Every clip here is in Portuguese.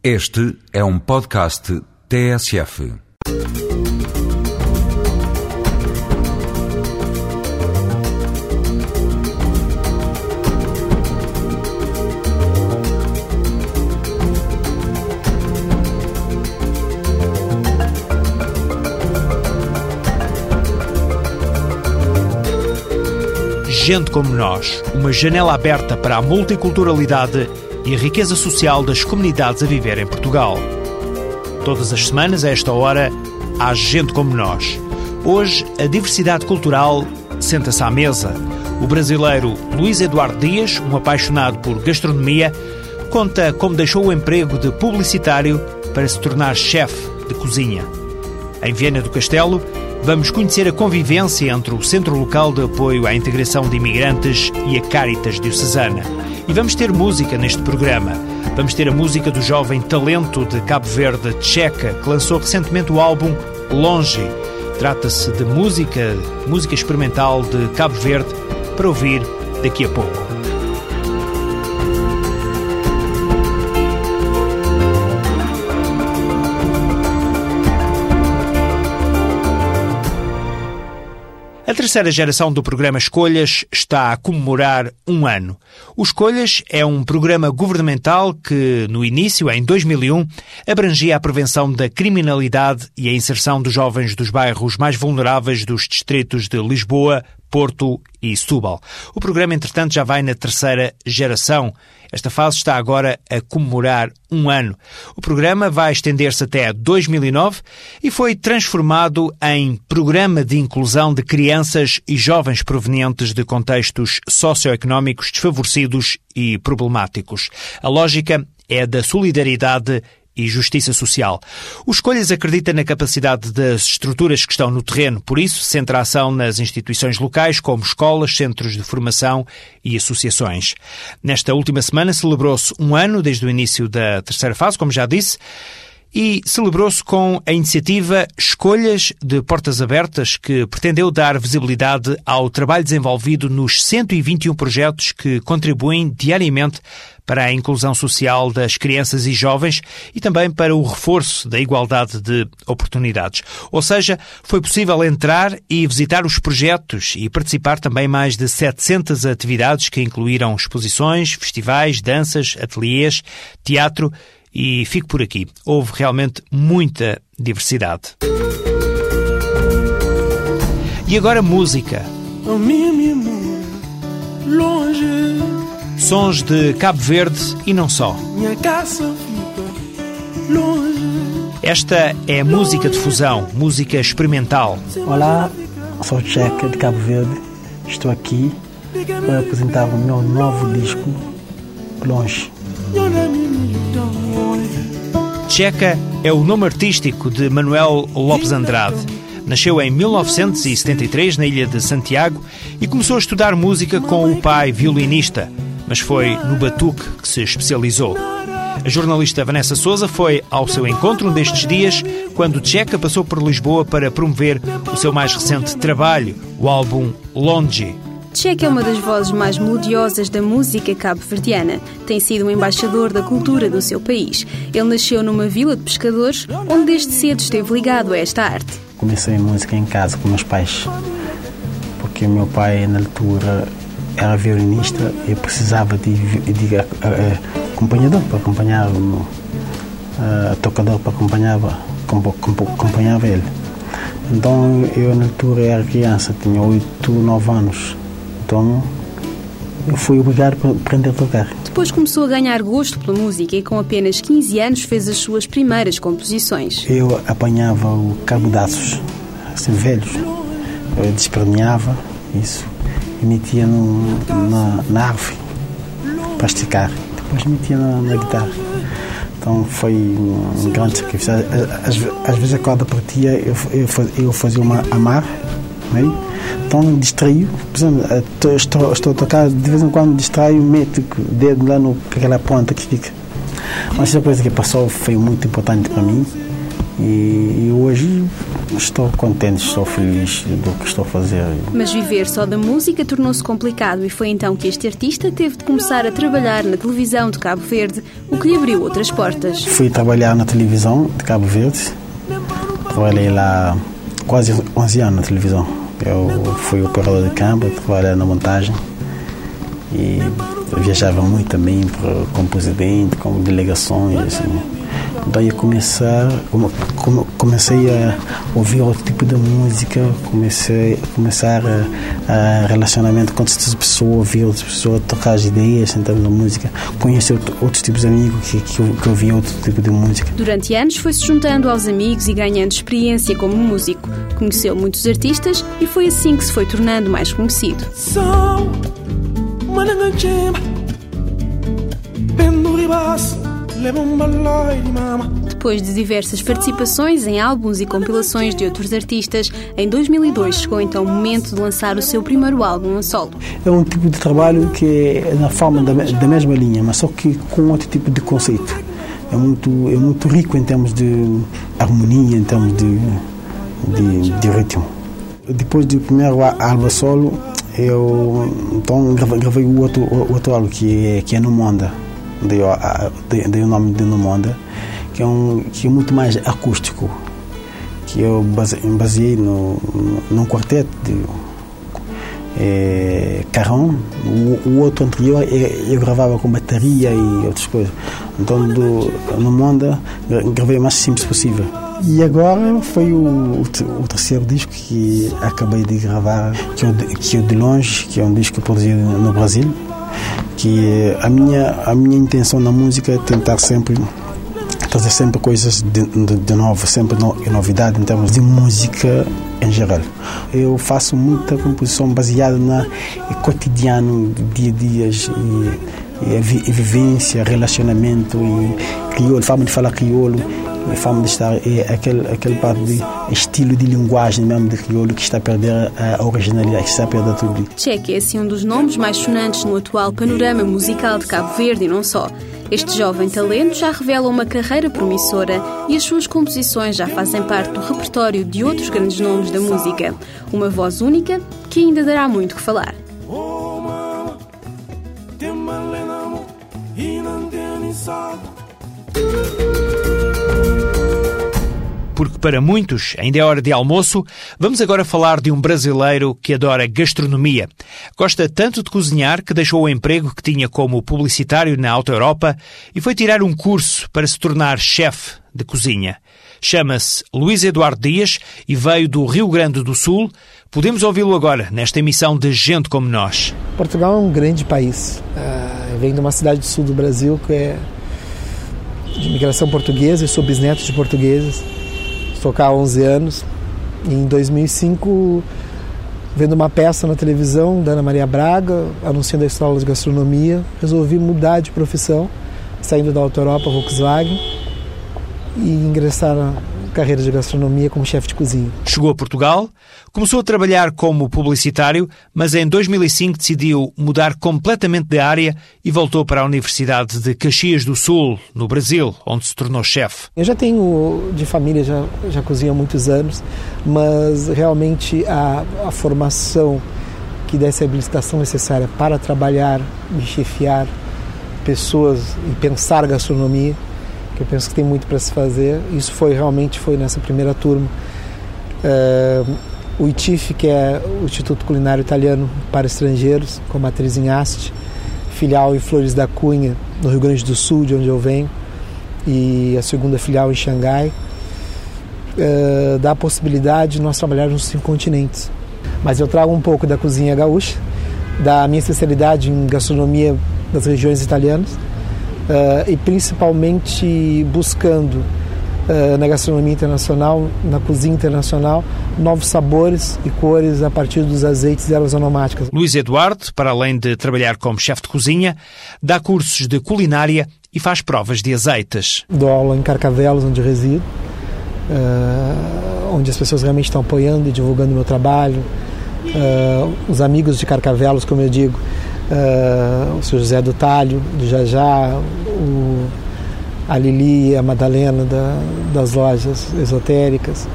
Este é um podcast TSF. Gente como nós, uma janela aberta para a multiculturalidade e a riqueza social das comunidades a viver em Portugal. Todas as semanas, a esta hora, há gente como nós. Hoje, a diversidade cultural senta-se à mesa. O brasileiro Luís Eduardo Dias, um apaixonado por gastronomia, conta como deixou o emprego de publicitário para se tornar chefe de cozinha. Em Viena do Castelo, vamos conhecer a convivência entre o Centro Local de Apoio à Integração de Imigrantes e a Caritas Diocesana. E vamos ter música neste programa. Vamos ter a música do jovem talento de Cabo Verde, Checa, que lançou recentemente o álbum Longe. Trata-se de música, música experimental de Cabo Verde, para ouvir daqui a pouco. Terceira geração do programa Escolhas está a comemorar um ano. O Escolhas é um programa governamental que, no início, em 2001, abrangia a prevenção da criminalidade e a inserção dos jovens dos bairros mais vulneráveis dos distritos de Lisboa, Porto e Setúbal. O programa, entretanto, já vai na terceira geração. Esta fase está agora a comemorar um ano. O programa vai estender-se até 2009 e foi transformado em Programa de Inclusão de Crianças e Jovens provenientes de contextos socioeconómicos desfavorecidos e problemáticos. A lógica é da solidariedade e justiça social. O Escolhas acredita na capacidade das estruturas que estão no terreno, por isso centra a ação nas instituições locais, como escolas, centros de formação e associações. Nesta última semana celebrou-se um ano desde o início da terceira fase, como já disse, e celebrou-se com a iniciativa Escolhas de Portas Abertas, que pretendeu dar visibilidade ao trabalho desenvolvido nos 121 projetos que contribuem diariamente para a inclusão social das crianças e jovens e também para o reforço da igualdade de oportunidades. Ou seja, foi possível entrar e visitar os projetos e participar também mais de 700 atividades que incluíram exposições, festivais, danças, ateliês, teatro e fico por aqui. Houve realmente muita diversidade. E agora música. Sons de Cabo Verde e não só. Esta é música de fusão, música experimental. Olá, sou Checa de Cabo Verde. Estou aqui para apresentar o meu novo disco, Longe. Checa é o nome artístico de Manuel Lopes Andrade. Nasceu em 1973 na ilha de Santiago e começou a estudar música com o pai violinista, mas foi no batuque que se especializou. A jornalista Vanessa Souza foi ao seu encontro destes dias, quando Checa passou por Lisboa para promover o seu mais recente trabalho, o álbum Longe. Checa é uma das vozes mais melodiosas da música cabo-verdiana. Tem sido um embaixador da cultura do seu país. Ele nasceu numa vila de pescadores, onde desde cedo esteve ligado a esta arte. Comecei música em casa com meus pais, porque o meu pai, na altura, era violinista e precisava de, de uh, acompanhador para acompanhar, uh, tocador para acompanhar, acompanhava ele. Então eu, na altura, era criança, tinha 8, 9 anos. Então eu fui obrigado a aprender a tocar. Depois começou a ganhar gosto pela música e com apenas 15 anos fez as suas primeiras composições. Eu apanhava o cabo de aços, assim, velhos. Eu despermeava isso e metia no, na, na árvore para esticar. Depois metia na, na guitarra. Então foi um grande sacrifício. Às, às vezes a corda partia, eu, eu, eu fazia uma amarra, né? então distraio. Por exemplo, estou, estou a tocar, de vez em quando distraio, meto o dedo lá no, naquela ponta que fica. Mas essa coisa que passou foi muito importante para mim E, e hoje estou contente, estou feliz do que estou a fazer. Mas viver só da música tornou-se complicado e foi então que este artista teve de começar a trabalhar na televisão de Cabo Verde, o que lhe abriu outras portas. Fui trabalhar na televisão de Cabo Verde. Trabalhei lá quase 11 anos na televisão. Eu fui operador de câmara, trabalhei na montagem e viajava muito também como presidente, como delegações, assim. Daí começar, comecei a ouvir outro tipo de música, comecei a começar a, a relacionamento com outras pessoas, ouvir outras pessoas, tocar as ideias termos de música, conhecer outros tipos de amigos que, que, que ouviam outro tipo de música. Durante anos foi-se juntando aos amigos e ganhando experiência como músico. Conheceu muitos artistas e foi assim que se foi tornando mais conhecido. Depois de diversas participações em álbuns e compilações de outros artistas, em 2002 chegou então o momento de lançar o seu primeiro álbum a solo. É um tipo de trabalho que é na forma da, da mesma linha, mas só que com outro tipo de conceito. É muito, é muito rico em termos de harmonia, em termos de, de, de ritmo. Depois do primeiro álbum solo, eu então gravei o outro, outro álbum que é, que é No Monda dei, dei o nome de Numonda, que é, um, que é muito mais acústico, que eu baseei no, num quarteto de é. O, o, outro anterior eu, eu, gravava com bateria e outras coisas. Então, do, no Monda, gravei o mais simples possível. E agora foi o, o, o, terceiro disco que acabei de gravar, que é, o, que é o De Longe, que é um disco produzido no Brasil que a minha a minha intenção na música é tentar sempre trazer sempre coisas de, de, de novo, sempre no, novidade em termos de música em geral. Eu faço muita composição baseada na cotidiano, dia a dias e, e, vivência, relacionamento e crioulo, forma de falar crioulo a forma de estar é aquele, aquele parte de estilo de linguagem mesmo de crioulo que está a perder a originalidade, que está a perder tudo. Cheque é assim um dos nomes mais sonantes no atual panorama musical de Cabo Verde e não só. Este jovem talento já revela uma carreira promissora e as suas composições já fazem parte do repertório de outros grandes nomes da música. Uma voz única que ainda dará muito que falar. Porque para muitos ainda é hora de almoço, vamos agora falar de um brasileiro que adora gastronomia. Gosta tanto de cozinhar que deixou o emprego que tinha como publicitário na Alta Europa e foi tirar um curso para se tornar chefe de cozinha. Chama-se Luís Eduardo Dias e veio do Rio Grande do Sul. Podemos ouvi-lo agora nesta emissão de Gente Como Nós. Portugal é um grande país. Uh, vem de uma cidade do sul do Brasil que é de imigração portuguesa e sou bisneto de portugueses. Cá há 11 anos. E em 2005, vendo uma peça na televisão da Ana Maria Braga, anunciando a escola de gastronomia, resolvi mudar de profissão, saindo da Auto Europa Volkswagen e ingressar na carreira de gastronomia como chefe de cozinha. Chegou a Portugal, começou a trabalhar como publicitário, mas em 2005 decidiu mudar completamente de área e voltou para a Universidade de Caxias do Sul, no Brasil, onde se tornou chefe. Eu já tenho de família, já, já cozinho há muitos anos, mas realmente a, a formação que desse a habilitação necessária para trabalhar e chefiar pessoas e pensar gastronomia que eu penso que tem muito para se fazer. Isso foi realmente foi nessa primeira turma. Uh, o ITIF, que é o Instituto Culinário Italiano para Estrangeiros, com matriz em Asti, filial em Flores da Cunha, no Rio Grande do Sul, de onde eu venho, e a segunda filial em Xangai, uh, dá a possibilidade de nós trabalharmos nos cinco continentes. Mas eu trago um pouco da cozinha gaúcha, da minha especialidade em gastronomia das regiões italianas, e principalmente buscando uh, na gastronomia internacional, na cozinha internacional, novos sabores e cores a partir dos azeites e ervas aromáticas. Luís Eduardo, para além de trabalhar como chefe de cozinha, dá cursos de culinária e faz provas de azeites. Dou aula em Carcavelos, onde resido, uh, onde as pessoas realmente estão apoiando e divulgando o meu trabalho. Os amigos de Carcavelos, como eu digo, uh, o seu José do Talho, do Jajá, o a Lili a Madalena da, das lojas esotéricas,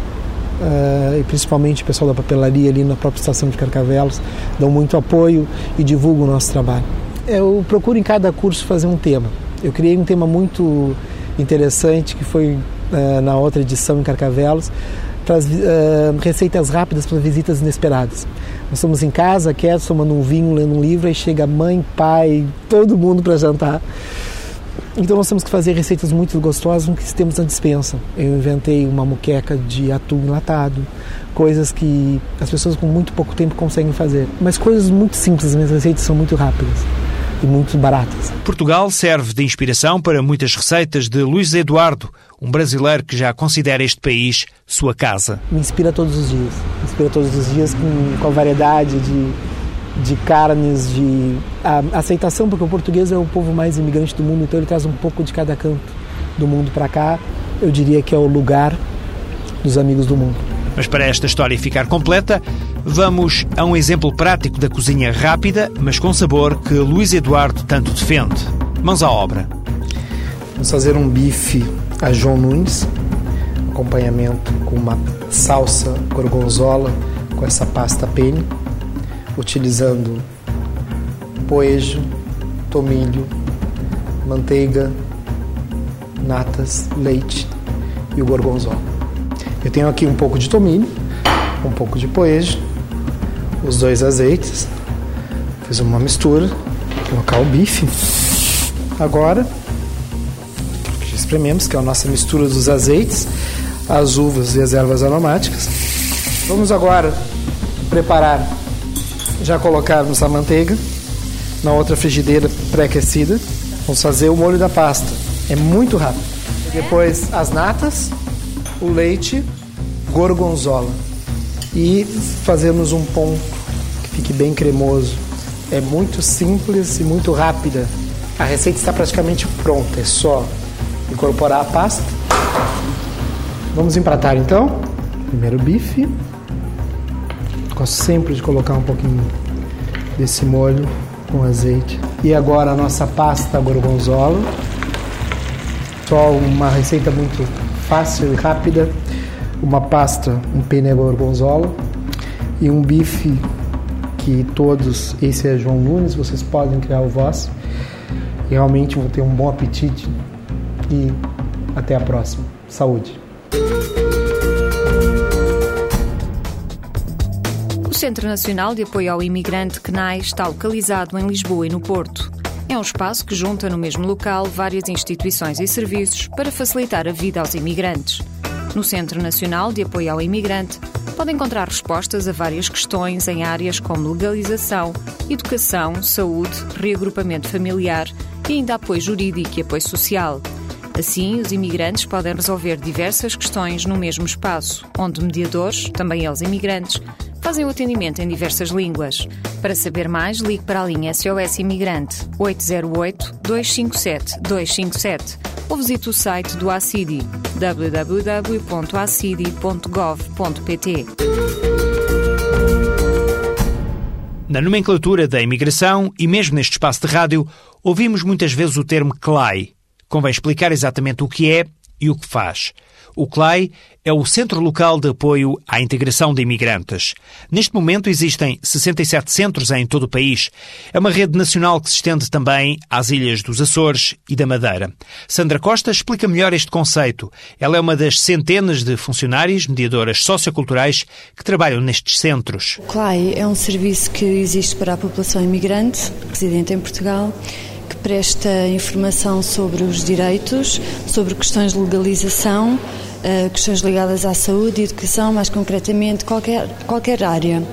uh, e principalmente o pessoal da papelaria ali na própria estação de Carcavelos, dão muito apoio e divulgam o nosso trabalho. Eu procuro em cada curso fazer um tema. Eu criei um tema muito interessante que foi uh, na outra edição em Carcavelos, para uh, receitas rápidas para visitas inesperadas. Nós estamos em casa, quietos, tomando um vinho, lendo um livro, aí chega mãe, pai, todo mundo para jantar. Então nós temos que fazer receitas muito gostosas que temos na dispensa. Eu inventei uma muqueca de atum enlatado, coisas que as pessoas com muito pouco tempo conseguem fazer. Mas coisas muito simples, as minhas receitas são muito rápidas e muito baratas. Portugal serve de inspiração para muitas receitas de Luís Eduardo, um brasileiro que já considera este país sua casa. Me inspira todos os dias. Me inspira todos os dias com, com a variedade de de carnes, de a, aceitação, porque o português é o povo mais imigrante do mundo, então ele traz um pouco de cada canto do mundo para cá. Eu diria que é o lugar dos amigos do mundo. Mas para esta história ficar completa, vamos a um exemplo prático da cozinha rápida, mas com sabor, que Luís Eduardo tanto defende. Mãos à obra. Vamos fazer um bife a João Nunes, acompanhamento com uma salsa gorgonzola com essa pasta penne utilizando poejo, tomilho, manteiga, natas, leite e o gorgonzola. Eu tenho aqui um pouco de tomilho, um pouco de poejo, os dois azeites. Fiz uma mistura, colocar o bife. Agora, esprememos, que é a nossa mistura dos azeites, as uvas e as ervas aromáticas. Vamos agora preparar já colocarmos a manteiga na outra frigideira pré-aquecida. Vamos fazer o molho da pasta. É muito rápido. Depois as natas, o leite, gorgonzola. E fazemos um ponto que fique bem cremoso. É muito simples e muito rápida. A receita está praticamente pronta, é só incorporar a pasta. Vamos empratar então. Primeiro bife. Gosto sempre de colocar um pouquinho desse molho com azeite. E agora a nossa pasta gorgonzola. Só uma receita muito fácil e rápida. Uma pasta, um penne gorgonzola e um bife que todos, esse é João Nunes, vocês podem criar o vosso. Realmente vão ter um bom apetite e até a próxima. Saúde! Centro Nacional de Apoio ao Imigrante CNAI está localizado em Lisboa e no Porto. É um espaço que junta no mesmo local várias instituições e serviços para facilitar a vida aos imigrantes. No Centro Nacional de Apoio ao Imigrante, pode encontrar respostas a várias questões em áreas como legalização, educação, saúde, reagrupamento familiar e ainda apoio jurídico e apoio social. Assim, os imigrantes podem resolver diversas questões no mesmo espaço, onde mediadores, também eles imigrantes, fazem o atendimento em diversas línguas. Para saber mais, ligue para a linha SOS Imigrante 808-257-257 ou visite o site do ACIDI www.acidi.gov.pt. Na nomenclatura da imigração e mesmo neste espaço de rádio, ouvimos muitas vezes o termo CLAI. Convém explicar exatamente o que é e o que faz. O CLAI é o Centro Local de Apoio à Integração de Imigrantes. Neste momento existem 67 centros em todo o país. É uma rede nacional que se estende também às ilhas dos Açores e da Madeira. Sandra Costa explica melhor este conceito. Ela é uma das centenas de funcionários, mediadoras socioculturais que trabalham nestes centros. O CLAI é um serviço que existe para a população imigrante residente em Portugal que presta informação sobre os direitos, sobre questões de legalização, uh, questões ligadas à saúde e educação, mais concretamente, qualquer, qualquer área.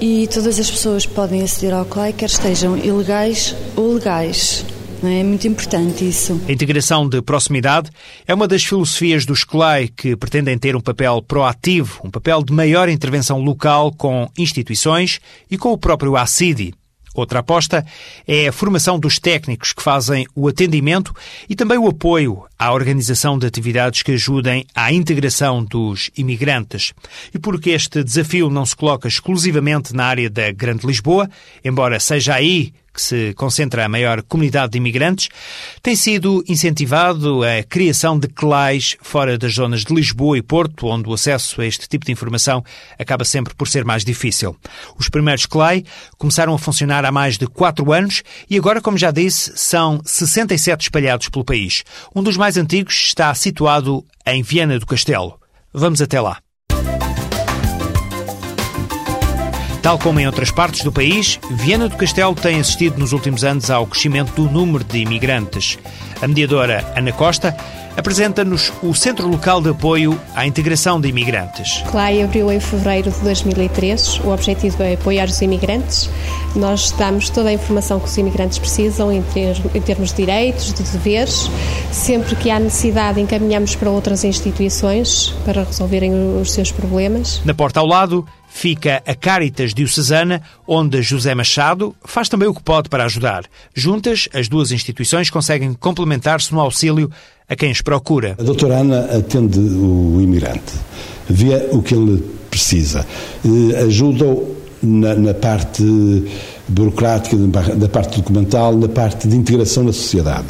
E todas as pessoas podem aceder ao CLAI, quer estejam ilegais ou legais. É muito importante isso. A integração de proximidade é uma das filosofias dos CLAI que pretendem ter um papel proativo, um papel de maior intervenção local com instituições e com o próprio ACIDI. Outra aposta é a formação dos técnicos que fazem o atendimento e também o apoio à organização de atividades que ajudem à integração dos imigrantes. E porque este desafio não se coloca exclusivamente na área da Grande Lisboa, embora seja aí que se concentra a maior comunidade de imigrantes, tem sido incentivado a criação de CLAIs fora das zonas de Lisboa e Porto, onde o acesso a este tipo de informação acaba sempre por ser mais difícil. Os primeiros CLAI começaram a funcionar há mais de quatro anos e agora, como já disse, são 67 espalhados pelo país. Um dos mais antigos está situado em Viana do Castelo. Vamos até lá. Tal como em outras partes do país, Viana do Castelo tem assistido nos últimos anos ao crescimento do número de imigrantes. A mediadora Ana Costa apresenta-nos o Centro Local de Apoio à Integração de Imigrantes. CLAI abriu em fevereiro de 2003. O objetivo é apoiar os imigrantes. Nós damos toda a informação que os imigrantes precisam em, termos de direitos, de deveres. Sempre que há necessidade, encaminhamos para outras instituições para resolverem os seus problemas. Na porta ao lado, fica a Caritas Diocesana, onde José Machado faz também o que pode para ajudar. Juntas, as duas instituições conseguem complementar-se no auxílio a quem os procura. A doutora Ana atende o imigrante, vê o que ele precisa, ajuda-o na, na, parte burocrática, na parte documental, na parte de integração na sociedade.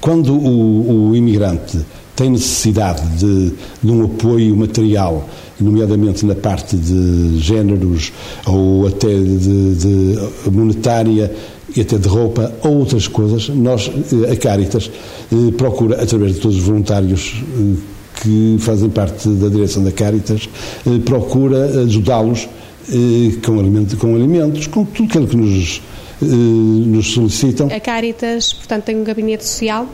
Quando o, o imigrante tem necessidade de, de um apoio material nomeadamente na parte de géneros ou até de, de monetária e até de roupa ou outras coisas, nós, eh, a Caritas, eh, procura, através de todos os voluntários eh, que fazem parte da direção da Caritas, procura ajudá-los com, alimento, com alimentos, com tudo aquilo que nos, nos solicitam. A Caritas, portanto, tem um gabinete social,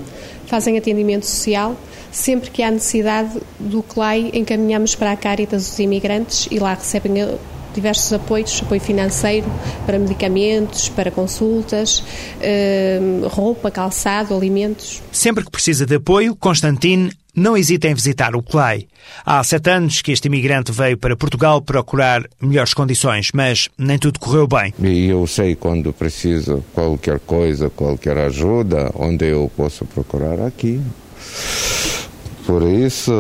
fazem atendimento social, Sempre que há necessidade do CLAI, encaminhamos para a Caritas os imigrantes e lá recebem eh, diversos apoios, apoio financeiro para medicamentos, para consultas, eh, roupa, calçado, alimentos. Sempre que precisa de apoio, Constantine não hesita em visitar o CLAI. Há sete anos que este imigrante veio para Portugal procurar melhores condições, mas nem tudo correu bem. E eu sei quando preciso qualquer coisa, qualquer ajuda, onde eu posso procurar aqui. Por isso,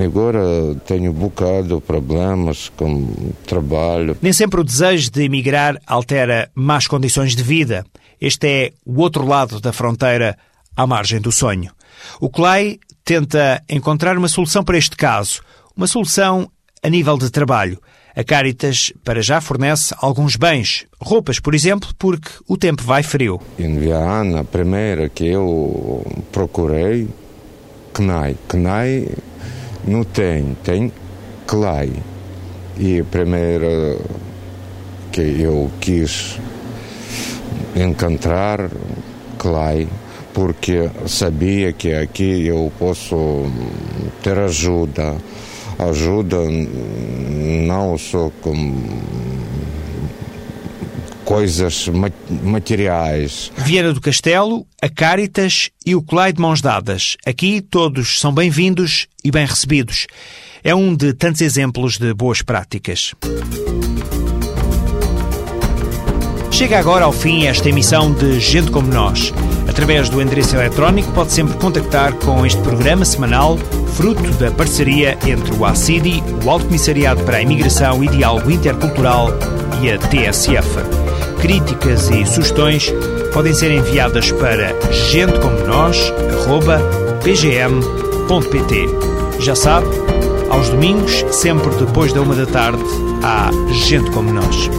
agora tenho um bocado problemas com trabalho. Nem sempre o desejo de emigrar altera más condições de vida. Este é o outro lado da fronteira à margem do sonho. O Clay tenta encontrar uma solução para este caso, uma solução a nível de trabalho. A Caritas para já fornece alguns bens, roupas, por exemplo, porque o tempo vai frio. Em Viana, a primeira que eu procurei, CNAI. CNAI não tem, tem CLAI. E a primeira que eu quis encontrar CLAI, porque sabia que aqui eu posso ter ajuda. Ajuda não só com coisas materiais. Vieira do Castelo, a Caritas e o Colai de Mãos Dadas. Aqui todos são bem-vindos e bem recebidos. É um de tantos exemplos de boas práticas. Chega agora ao fim esta emissão de Gente Como Nós. Através do endereço eletrónico pode sempre contactar com este programa semanal, fruto da parceria entre o ACIDI, o Alto Comissariado para a Imigração e Diálogo Intercultural e a TSF críticas e sugestões podem ser enviadas para gentecomonos.pgm.pt. Já sabe, aos domingos, sempre depois da uma da tarde, há Gente Como Nós.